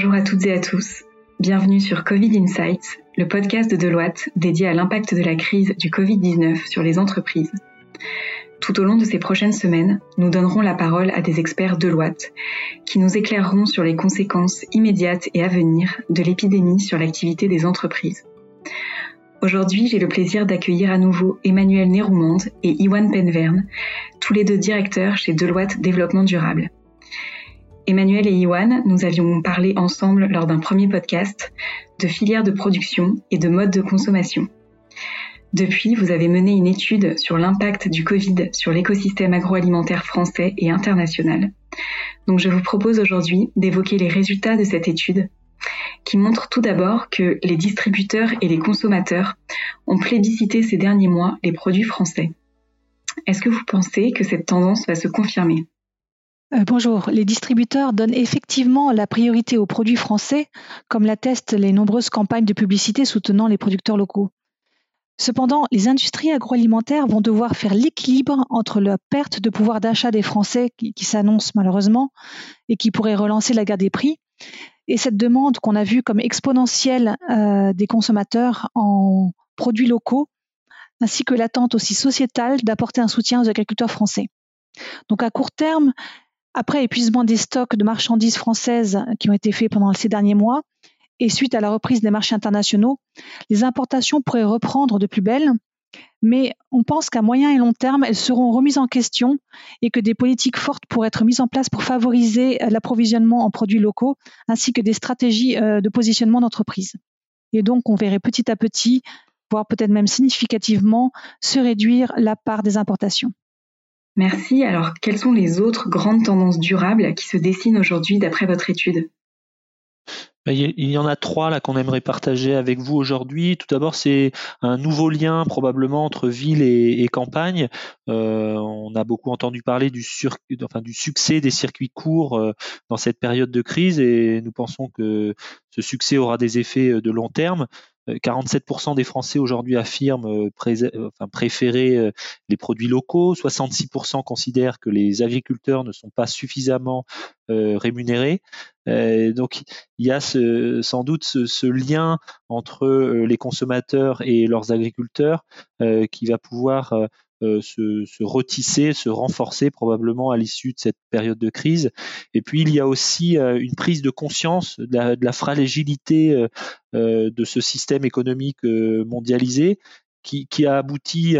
Bonjour à toutes et à tous. Bienvenue sur Covid Insights, le podcast de Deloitte dédié à l'impact de la crise du Covid-19 sur les entreprises. Tout au long de ces prochaines semaines, nous donnerons la parole à des experts Deloitte qui nous éclaireront sur les conséquences immédiates et à venir de l'épidémie sur l'activité des entreprises. Aujourd'hui, j'ai le plaisir d'accueillir à nouveau Emmanuel Néroumande et Iwan Penverne, tous les deux directeurs chez Deloitte Développement Durable. Emmanuel et Iwan, nous avions parlé ensemble lors d'un premier podcast de filières de production et de modes de consommation. Depuis, vous avez mené une étude sur l'impact du Covid sur l'écosystème agroalimentaire français et international. Donc je vous propose aujourd'hui d'évoquer les résultats de cette étude qui montre tout d'abord que les distributeurs et les consommateurs ont plébiscité ces derniers mois les produits français. Est-ce que vous pensez que cette tendance va se confirmer? Euh, bonjour. Les distributeurs donnent effectivement la priorité aux produits français, comme l'attestent les nombreuses campagnes de publicité soutenant les producteurs locaux. Cependant, les industries agroalimentaires vont devoir faire l'équilibre entre la perte de pouvoir d'achat des Français qui, s'annonce malheureusement et qui pourrait relancer la guerre des prix et cette demande qu'on a vue comme exponentielle euh, des consommateurs en produits locaux, ainsi que l'attente aussi sociétale d'apporter un soutien aux agriculteurs français. Donc à court terme, après épuisement des stocks de marchandises françaises qui ont été faits pendant ces derniers mois, et suite à la reprise des marchés internationaux, les importations pourraient reprendre de plus belle mais on pense qu'à moyen et long terme, elles seront remises en question et que des politiques fortes pourraient être mises en place pour favoriser l'approvisionnement en produits locaux ainsi que des stratégies euh, de positionnement d'entreprise. Et donc, on verrait petit à petit, voire peut-être même significativement, se réduire la part des importations. Merci. Alors, quelles sont les autres grandes tendances durables qui se dessinent aujourd'hui d'après votre étude? Bah, il y en a trois qu'on aimerait partager avec vous aujourd'hui. Tout d'abord, c'est un nouveau lien probablement entre ville et, campagne. Euh, on a beaucoup entendu parler du, du succès des circuits courts euh, dans cette période de crise et nous pensons que ce succès aura des effets euh, de long terme. 47% des Français aujourd'hui affirment préférer les produits locaux, 66% considèrent que les agriculteurs ne sont pas suffisamment rémunérés. donc il y a sans doute ce, lien entre les consommateurs et leurs agriculteurs qui va pouvoir euh, se, se, retisser, se renforcer probablement à l'issue de cette période de crise. Et puis il y a aussi euh, une prise de conscience de la, de la fragilité euh, de ce système économique mondialisé qui, qui, a abouti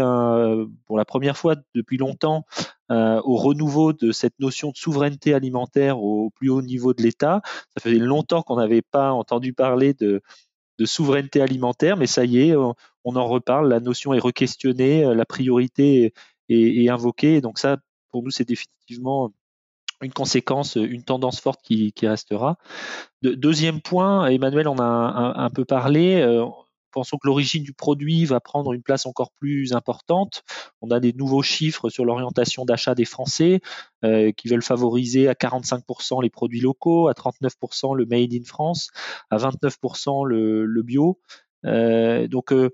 pour la première fois depuis longtemps au renouveau de cette notion de souveraineté alimentaire au plus haut niveau de l'État. Ça faisait longtemps qu'on n'avait pas entendu parler de, de souveraineté alimentaire, mais ça y est, on, en reparle, la notion est requestionnée, euh, la priorité est, invoquée, donc ça, pour nous, c'est définitivement une conséquence, une tendance forte qui, restera. deuxième point, Emmanuel en a un, peu parlé, euh, pensons que l'origine du produit va prendre une place encore plus importante. On a des nouveaux chiffres sur l'orientation d'achat des Français euh, qui veulent favoriser à 45% les produits locaux, à 39% le made in France, à 29% le, bio. Euh, donc, euh,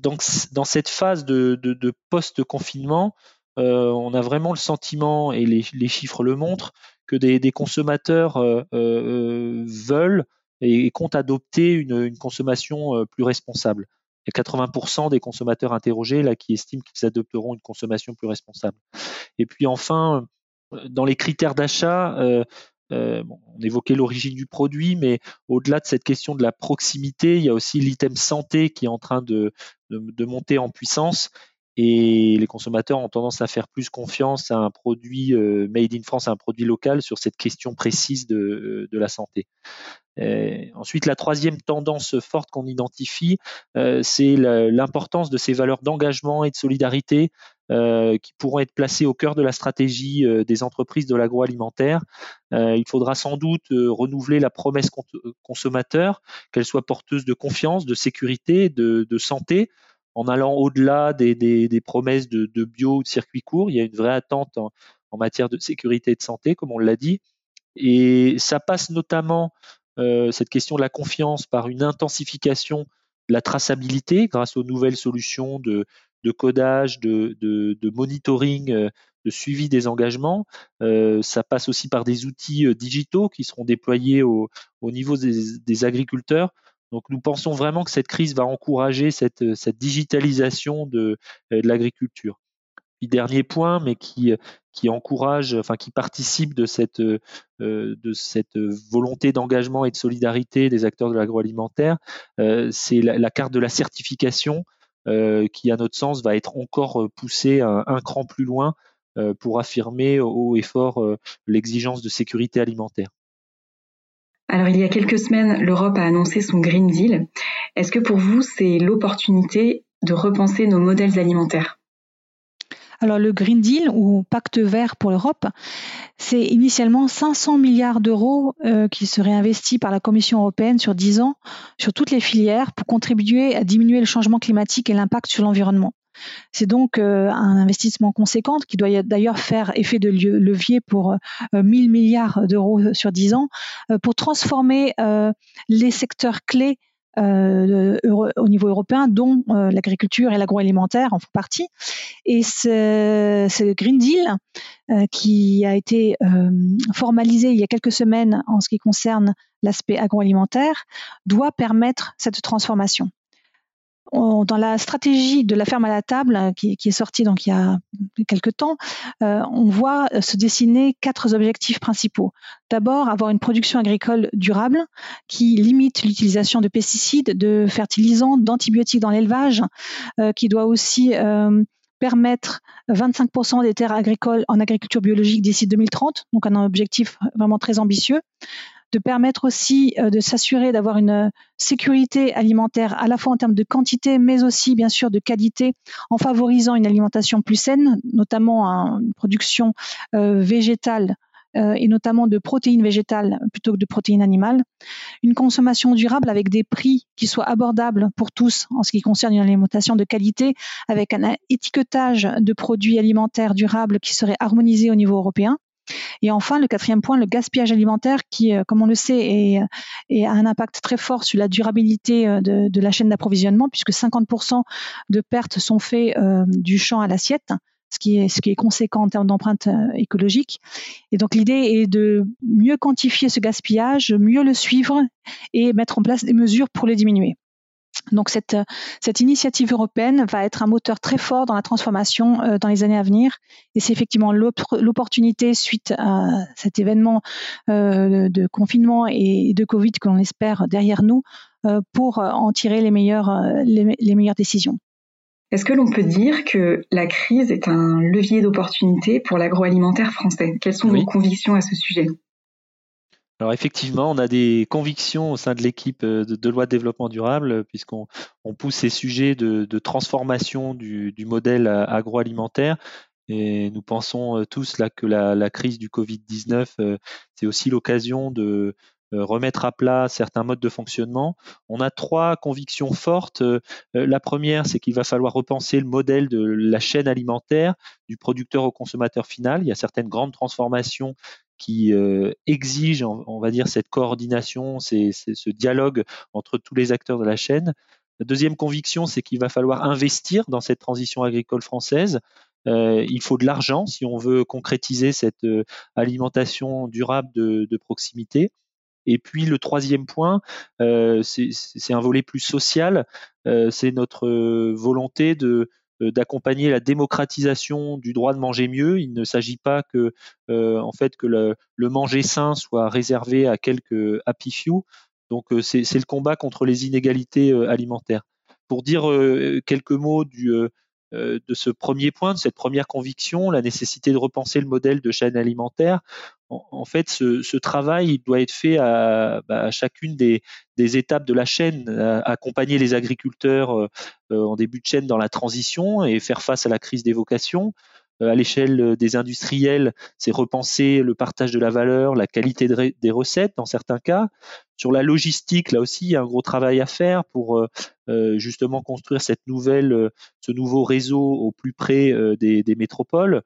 dans cette phase de, post-confinement, on a vraiment le sentiment, et les, chiffres le montrent, que des consommateurs veulent et, comptent adopter une, consommation euh, plus responsable. Il y a 80% des consommateurs interrogés là qui estiment qu'ils adopteront une consommation plus responsable. Et puis enfin, euh, dans les critères d'achat, euh, on évoquait l'origine du produit, mais au-delà de cette question de la proximité, il y a aussi l'item santé qui est en train de, monter en puissance. Et les consommateurs ont tendance à faire plus confiance à un produit made in France, à un produit local sur cette question précise de, de la santé. Euh, ensuite, la troisième tendance forte qu'on identifie, euh, c'est l'importance de ces valeurs d'engagement et de solidarité euh, qui pourront être placées au cœur de la stratégie des entreprises de l'agroalimentaire. il faudra sans doute renouveler la promesse consommateur, qu'elle soit porteuse de confiance, de sécurité, de, santé, en allant au-delà des, promesses de, bio ou de circuit court. Il y a une vraie attente en, matière de sécurité et de santé, comme on l'a dit. Et ça passe notamment euh, cette question de la confiance par une intensification de la traçabilité grâce aux nouvelles solutions de, codage, de, monitoring euh, suivi des engagements. ça passe aussi par des outils digitaux qui seront déployés au, niveau des, agriculteurs. Donc nous pensons vraiment que cette crise va encourager cette, digitalisation de l'agriculture. Puis dernier point, mais qui, qui encourage, enfin qui participe de cette, euh, volonté d'engagement et de solidarité des acteurs de l'agroalimentaire, euh, c'est la, carte de la certification euh, qui, à notre sens, va être encore poussée un cran plus loin pour affirmer haut et fort l'exigence de sécurité alimentaire. Alors il y a quelques semaines, l'Europe a annoncé son Green Deal. Est-ce que pour vous, c'est l'opportunité de repenser nos modèles alimentaires? Alors le Green Deal ou Pacte vert pour l'Europe, c'est initialement 500 milliards d'euros euh, qui seraient investis par la Commission européenne sur 10 ans sur toutes les filières pour contribuer à diminuer le changement climatique et l'impact sur l'environnement. C'est donc euh, un investissement conséquent qui doit d'ailleurs faire effet de levier pour 1000 euh, milliards d'euros sur 10 ans pour transformer les secteurs clés euh, au niveau européen, dont euh, l'agriculture et l'agroalimentaire en font partie. Et ce, Green Deal, euh, qui a été formalisé il y a quelques semaines en ce qui concerne l'aspect agroalimentaire, doit permettre cette transformation dans la stratégie de la ferme à la table hein, qui, est sortie donc il y a quelques temps, euh, on voit se dessiner quatre objectifs principaux. D'abord, avoir une production agricole durable qui limite l'utilisation de pesticides, de fertilisants, d'antibiotiques dans l'élevage, euh, qui doit aussi euh, permettre 25% des terres agricoles en agriculture biologique d'ici 2030, donc un objectif vraiment très ambitieux de permettre aussi euh, de s'assurer d'avoir une euh, sécurité alimentaire à la fois en termes de quantité, mais aussi bien sûr de qualité, en favorisant une alimentation plus saine, notamment une production euh, végétale et notamment de protéines végétales plutôt que de protéines animales. Une consommation durable avec des prix qui soient abordables pour tous en ce qui concerne une alimentation de qualité, avec un étiquetage de produits alimentaires durables qui serait harmonisé au niveau européen. Et enfin, le quatrième point, le gaspillage alimentaire qui, euh, comme on le sait, a un impact très fort sur la durabilité euh, de, la chaîne d'approvisionnement, puisque 50% de pertes sont faites euh, du champ à l'assiette. Ce qui, est, ce qui est conséquent en termes d'empreinte écologique. Et donc l'idée est de mieux quantifier ce gaspillage, mieux le suivre et mettre en place des mesures pour le diminuer. Donc cette, cette initiative européenne va être un moteur très fort dans la transformation euh, dans les années à venir. Et c'est effectivement l'opportunité suite à cet événement euh, de confinement et de Covid que l'on espère derrière nous euh, pour en tirer les meilleures, les, meilleures décisions. Est-ce que l'on peut dire que la crise est un levier d'opportunité pour l'agroalimentaire français? Quelles sont vos convictions à ce sujet? Alors effectivement, on a des convictions au sein de l'équipe euh, de, loi de développement durable, euh, puisqu'on pousse ces sujets de, transformation du, modèle euh, agroalimentaire. Et nous pensons tous là que la, crise du Covid-19, c'est aussi l'occasion de remettre à plat certains modes de fonctionnement. On a trois convictions fortes. La première, c'est qu'il va falloir repenser le modèle de la chaîne alimentaire, du producteur au consommateur final. Il y a certaines grandes transformations qui euh, exige, on, va dire, cette coordination, ce dialogue entre tous les acteurs de la chaîne. La deuxième conviction, c'est qu'il va falloir investir dans cette transition agricole française. Euh, il faut de l'argent si on veut concrétiser cette euh, alimentation durable de, proximité. Et puis le troisième point, euh, c'est un volet plus social, euh, c'est notre volonté de euh, d'accompagner la démocratisation du droit de manger mieux. Il ne s'agit pas que, euh, en fait, que le, manger sain soit réservé à quelques happy few. Donc, euh, c'est le combat contre les inégalités alimentaires. Pour dire quelques mots du, de ce premier point, de cette première conviction, la nécessité de repenser le modèle de chaîne alimentaire, en, fait, ce, travail doit être fait à, bah, chacune des, étapes de la chaîne, accompagner les agriculteurs euh, euh, en début de chaîne dans la transition et faire face à la crise des vocations. Euh, à l'échelle des industriels, c'est repenser le partage de la valeur, la qualité des recettes dans certains cas. Sur la logistique, là aussi, il y a un gros travail à faire pour justement construire ce nouveau réseau au plus près des métropoles.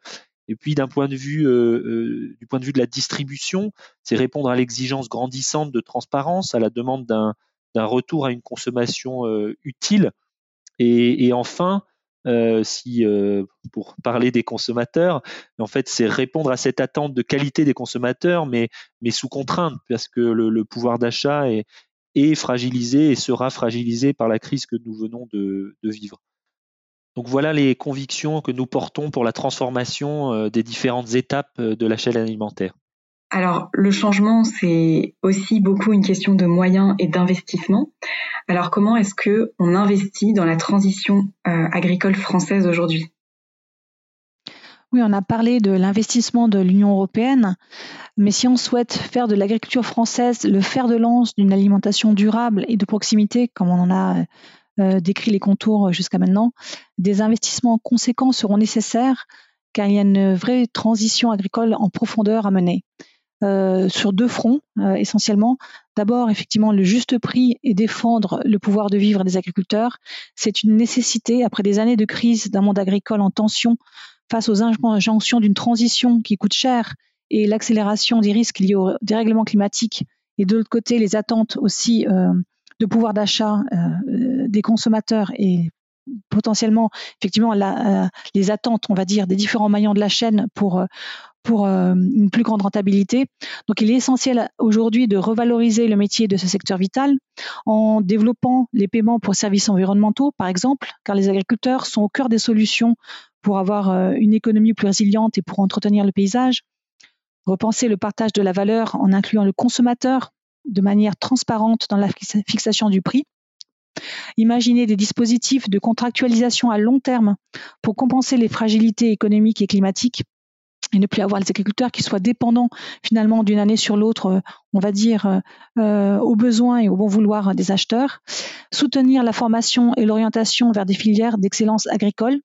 Et puis d'un point de vue euh, euh, du point de vue de la distribution, c'est répondre à l'exigence grandissante de transparence, à la demande d'un retour à une consommation euh, utile. Et, enfin, si pour parler des consommateurs, en fait, c'est répondre à cette attente de qualité des consommateurs, mais, sous contrainte, parce que le, pouvoir d'achat est, fragilisé et sera fragilisé par la crise que nous venons de vivre. Donc voilà les convictions que nous portons pour la transformation des différentes étapes de la chaîne alimentaire. Alors, le changement, c'est aussi beaucoup une question de moyens et d'investissement. Alors, comment est-ce que on investit dans la transition euh, agricole française aujourd'hui? Oui, on a parlé de l'investissement de l'Union européenne, mais si on souhaite faire de l'agriculture française le fer de lance d'une alimentation durable et de proximité, comme on en a euh, décrit les contours jusqu'à maintenant, des investissements conséquents seront nécessaires car il y a une vraie transition agricole en profondeur à mener. Euh, sur deux fronts euh, essentiellement. D'abord, effectivement, le juste prix et défendre le pouvoir de vivre des agriculteurs. C'est une nécessité après des années de crise d'un monde agricole en tension face aux injonctions d'une transition qui coûte cher et l'accélération des risques liés au dérèglement climatique et de l'autre côté les attentes aussi euh, de pouvoir d'achat des consommateurs et potentiellement effectivement les attentes on va dire des différents maillons de la chaîne pour euh, une plus grande rentabilité. Donc il est essentiel aujourd'hui de revaloriser le métier de ce secteur vital en développant les paiements pour services environnementaux, par exemple, car les agriculteurs sont au cœur des solutions pour avoir euh, une économie plus résiliente et pour entretenir le paysage. Repenser le partage de la valeur en incluant le consommateur de manière transparente dans la fixation du prix. Imaginer des dispositifs de contractualisation à long terme pour compenser les fragilités économiques et climatiques et ne plus avoir les agriculteurs qui soient dépendants finalement d'une année sur l'autre, euh, on va dire, euh, euh, aux besoins et au bon vouloir des acheteurs. Soutenir la formation et l'orientation vers des filières d'excellence agricole.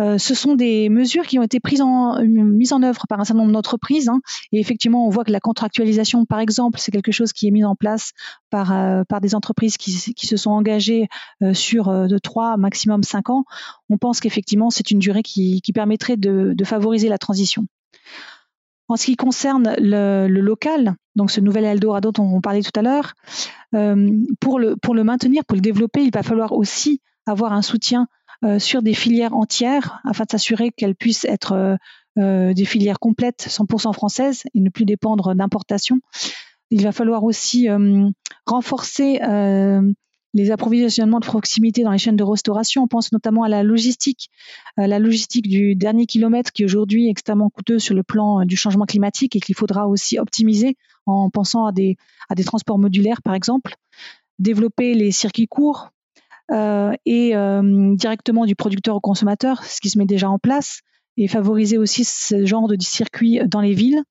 Euh, ce sont des mesures qui ont été prises en, mises en œuvre par un certain nombre d'entreprises. Hein. et effectivement, on voit que la contractualisation, par exemple, c'est quelque chose qui est mis en place par, euh, par des entreprises qui, se sont engagées euh, sur de 3, maximum 5 ans. On pense qu'effectivement, c'est une durée qui, permettrait de, favoriser la transition. En ce qui concerne le, local, donc ce nouvel Eldorado dont on parlait tout à l'heure, pour, le, pour le maintenir, pour le développer, il va falloir aussi avoir un soutien euh, sur des filières entières afin de s'assurer qu'elles puissent être euh, euh, des filières complètes 100% françaises et ne plus dépendre d'importations. Il va falloir aussi renforcer les approvisionnements de proximité dans les chaînes de restauration. On pense notamment à la logistique, la logistique du dernier kilomètre qui aujourd'hui est extrêmement coûteuse sur le plan du changement climatique et qu'il faudra aussi optimiser en pensant à des, à des transports modulaires par exemple. Développer les circuits courts euh, et euh, directement du producteur au consommateur, ce qui se met déjà en place, et favoriser aussi ce genre de circuit dans les villes.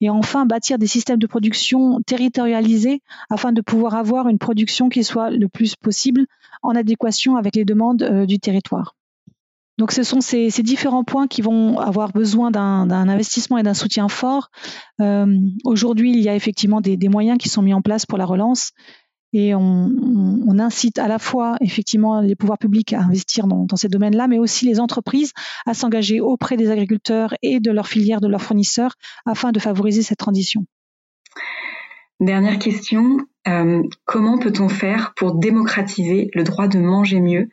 Et enfin, bâtir des systèmes de production territorialisés afin de pouvoir avoir une production qui soit le plus possible en adéquation avec les demandes euh, du territoire. Donc ce sont ces, différents points qui vont avoir besoin d'un investissement et d'un soutien fort. Aujourd'hui, il y a effectivement des, moyens qui sont mis en place pour la relance et on, incite à la fois effectivement les pouvoirs publics à investir dans, ces domaines-là, mais aussi les entreprises à s'engager auprès des agriculteurs et de leurs filières, de leurs fournisseurs, afin de favoriser cette transition. Dernière question, euh, comment peut-on faire pour démocratiser le droit de manger mieux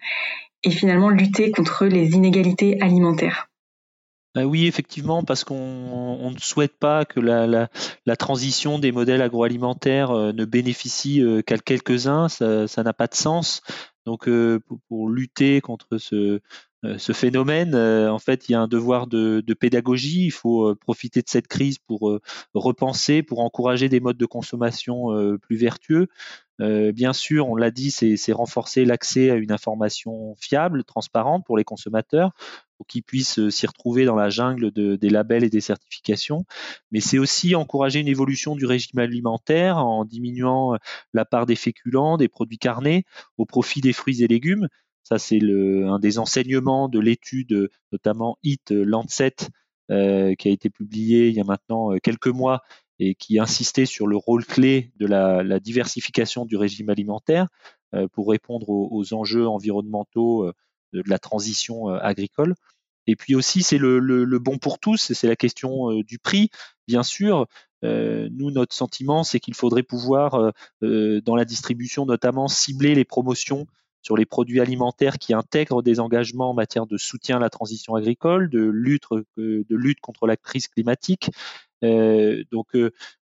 et finalement lutter contre les inégalités alimentaires? Oui, effectivement, parce qu'on ne souhaite pas que la, transition des modèles agroalimentaires euh, ne bénéficie euh, qu'à quelques-uns, ça n'a pas de sens. Donc, euh, pour, lutter contre ce, phénomène, en fait, il y a un devoir de, pédagogie. Il faut profiter de cette crise pour repenser, pour encourager des modes de consommation plus vertueux. Bien sûr, on l'a dit, c'est renforcer l'accès à une information fiable, transparente pour les consommateurs pour qu'ils puissent euh, s'y retrouver dans la jungle des labels et des certifications. Mais c'est aussi encourager une évolution du régime alimentaire en diminuant euh, la part des féculents, des produits carnés au profit des fruits et légumes. Ça, c'est un des enseignements de l'étude, notamment HIT Lancet, euh, qui a été publiée il y a maintenant quelques mois et qui insistait sur le rôle clé de la, diversification du régime alimentaire pour répondre aux enjeux environnementaux de, la transition euh, agricole. Et puis aussi, c'est le, bon pour tous, c'est la question euh, du prix, bien sûr. Euh, nous, notre sentiment, c'est qu'il faudrait pouvoir, dans la distribution notamment, cibler les promotions sur les produits alimentaires qui intègrent des engagements en matière de soutien à la transition agricole, de lutte, de lutte contre la crise climatique. Donc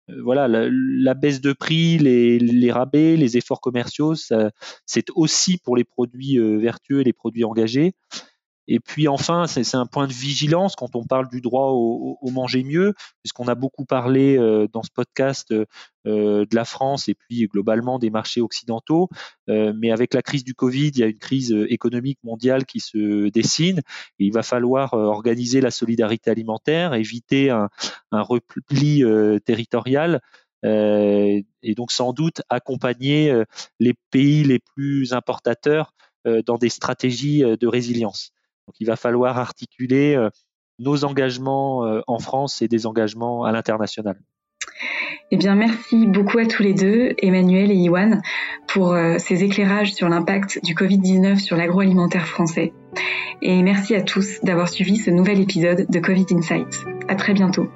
voilà, la, baisse de prix, les, rabais, les efforts commerciaux, c'est aussi pour les produits vertueux et les produits engagés. Et puis enfin, c'est un point de vigilance quand on parle du droit au, manger mieux, puisqu'on a beaucoup parlé euh, dans ce podcast euh, de la France et puis globalement des marchés occidentaux. Euh, mais avec la crise du Covid, il y a une crise économique mondiale qui se dessine. Et il va falloir organiser la solidarité alimentaire, éviter un, un repli territorial. et donc sans doute accompagner les pays les plus importateurs dans des stratégies de résilience. Donc il va falloir articuler euh, nos engagements euh, en France et des engagements à l'international. Eh bien, merci beaucoup à tous les deux, Emmanuel et Iwan, pour euh, ces éclairages sur l'impact du Covid-19 sur l'agroalimentaire français. Et merci à tous d'avoir suivi ce nouvel épisode de Covid Insights. À très bientôt.